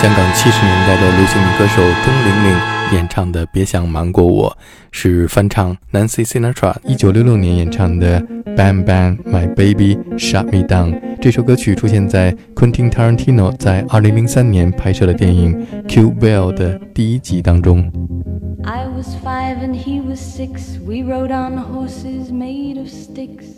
香港七十年代的流行女歌手钟玲玲演唱的《别想瞒过我》，是翻唱 Nancy Sinatra 一九六六年演唱的《Bang Bang My Baby Shut Me Down》。这首歌曲出现在 Quentin Tarantino 在二零零三年拍摄的电影《Kill Bill》的第一集当中。I was five and he was six. We rode on horses made of sticks.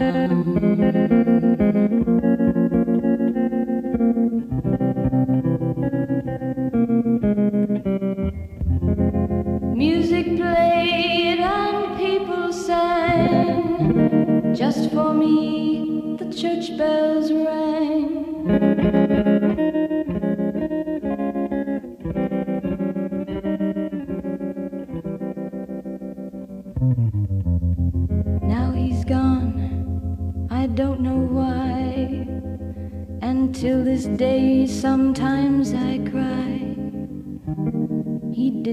Thank you.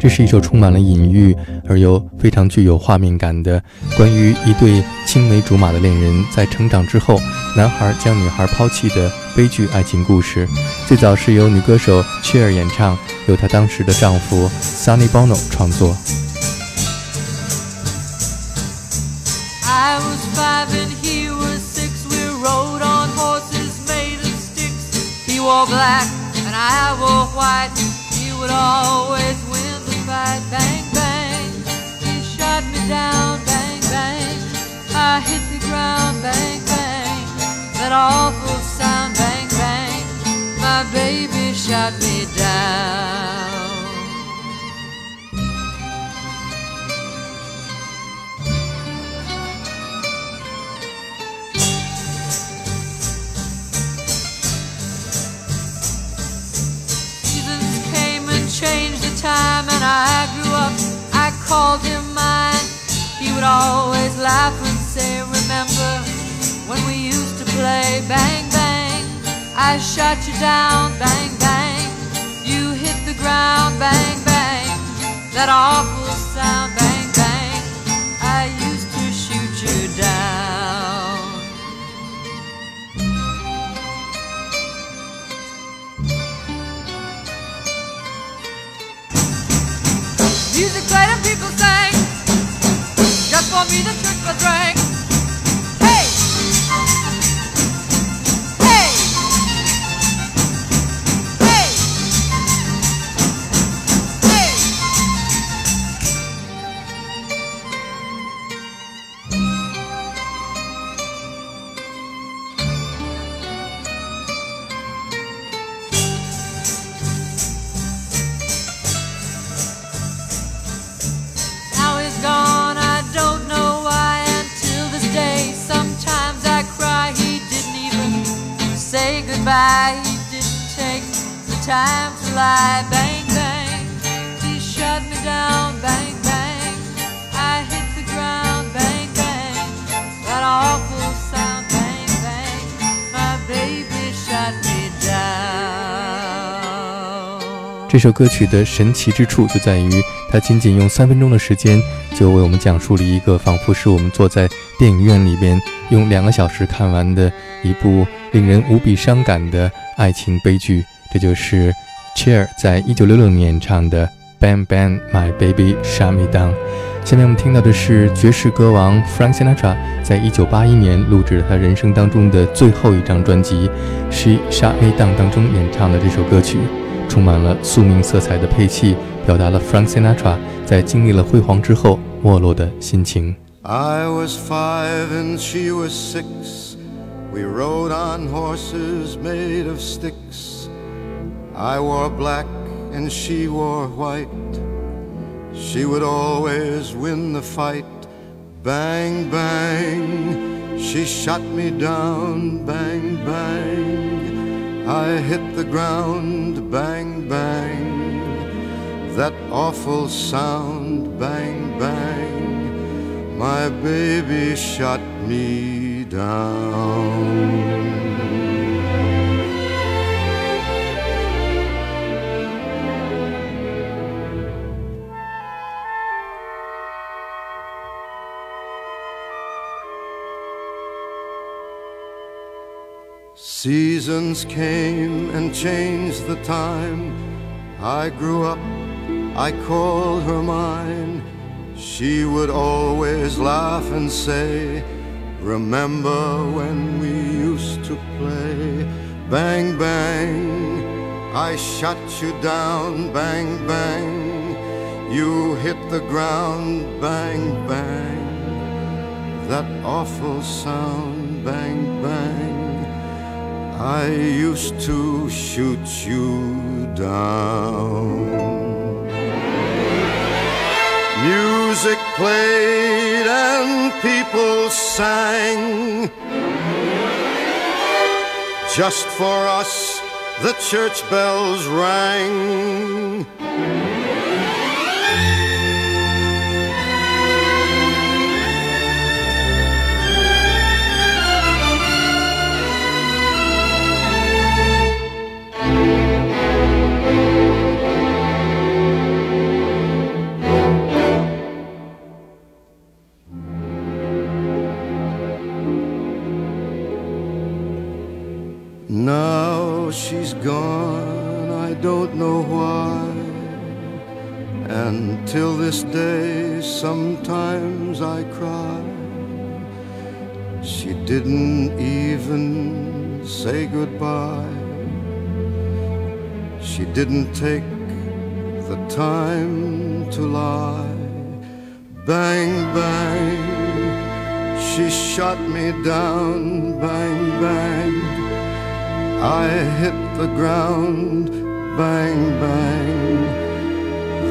这是一首充满了隐喻而又非常具有画面感的，关于一对青梅竹马的恋人在成长之后，男孩将女孩抛弃的悲剧爱情故事。最早是由女歌手 Cher 演唱，由她当时的丈夫 Sonny Bono 创作。fight, I hit the ground, bang, bang. That awful sound, bang, bang. My baby shot me down. Remember when we used to play bang bang? I shot you down, bang bang. You hit the ground, bang bang. That awful sound, bang bang. I used to shoot you down. Music played and people sang. Just for me, the 这首歌曲的神奇之处就在于，它仅仅用三分钟的时间，就为我们讲述了一个仿佛是我们坐在电影院里边用两个小时看完的一部令人无比伤感的爱情悲剧。这就是 Cher 在一九六六年唱的《Bang Bang My Baby Shut Me Down》。下面我们听到的是爵士歌王 Frank Sinatra 在一九八一年录制了他人生当中的最后一张专辑《She Shut Me Down》当中演唱的这首歌曲。充满了宿命色彩的配器，表达了 Frank Sinatra 在经历了辉煌之后没落的心情。I was five and she was six. We rode on horses made of sticks. I wore black and she wore white. She would always win the fight. Bang, bang, she shot me down. Bang, bang, I hit the ground. Bang, bang, that awful sound. Bang, bang, my baby shot me down. Seasons came and changed the time. I grew up, I called her mine. She would always laugh and say, Remember when we used to play? Bang, bang, I shot you down. Bang, bang, you hit the ground. Bang, bang, that awful sound. Bang, bang. I used to shoot you down. Music played and people sang. Just for us, the church bells rang. The time to lie. Bang, bang, she shot me down. Bang, bang. I hit the ground, bang, bang,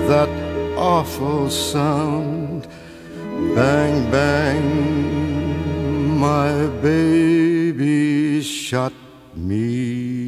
that awful sound, bang, bang, my baby shot me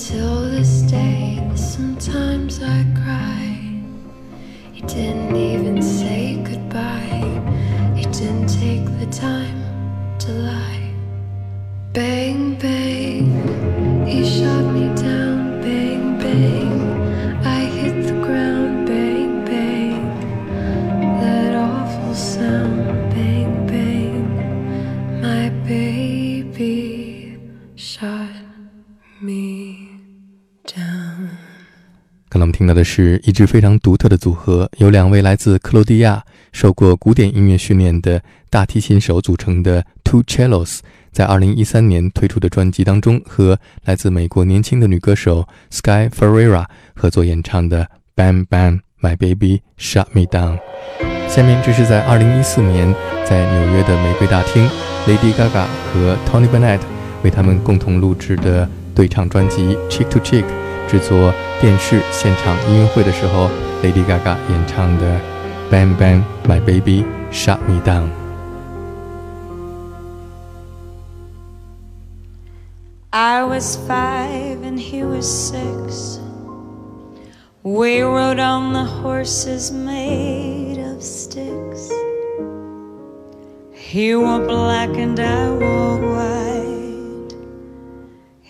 Until this day, sometimes I cry. He didn't even say goodbye. He didn't take the time to lie. 到的是一支非常独特的组合，由两位来自克罗地亚、受过古典音乐训练的大提琴手组成的 Two Cellos，在2013年推出的专辑当中，和来自美国年轻的女歌手 Sky Ferreira 合作演唱的《Bam Bam My Baby Shut Me Down》。下面这是在2014年在纽约的玫瑰大厅，Lady Gaga 和 Tony Bennett 为他们共同录制的对唱专辑《Cheek to Cheek》。制作电视现场音乐会的时候，Lady Gaga 演唱的《Bang Bang My Baby Shut Me Down》。 I was five and he was six. We rode on the horses made of sticks. He wore black and I wore white.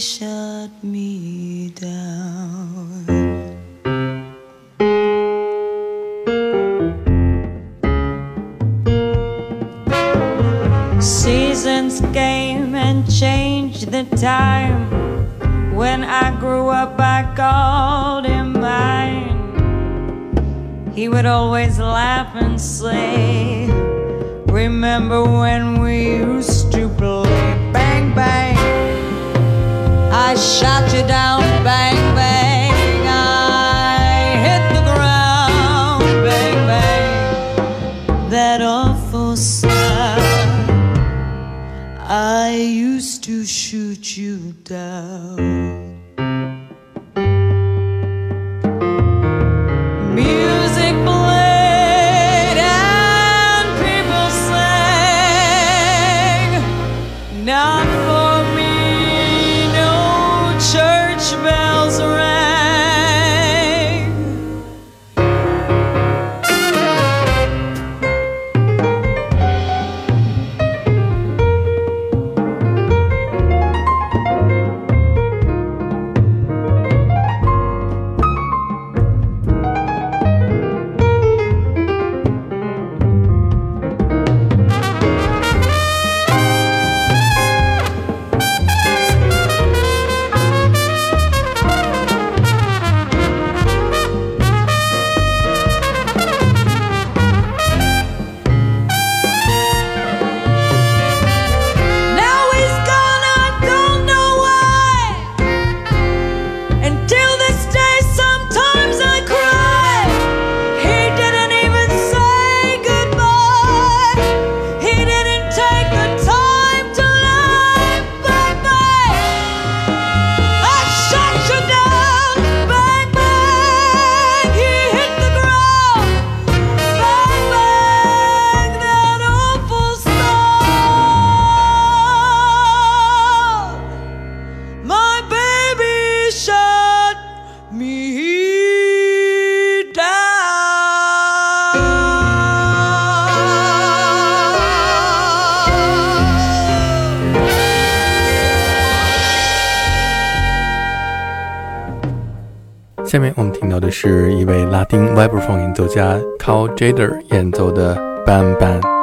shut me down. Seasons came and changed the time. When I grew up, I called him mine. He would always laugh and say, Remember when we used to play I shot you down, bang bang. 位拉丁 vibraphone 演奏家 Carl Jader 演奏的 Bam Bam。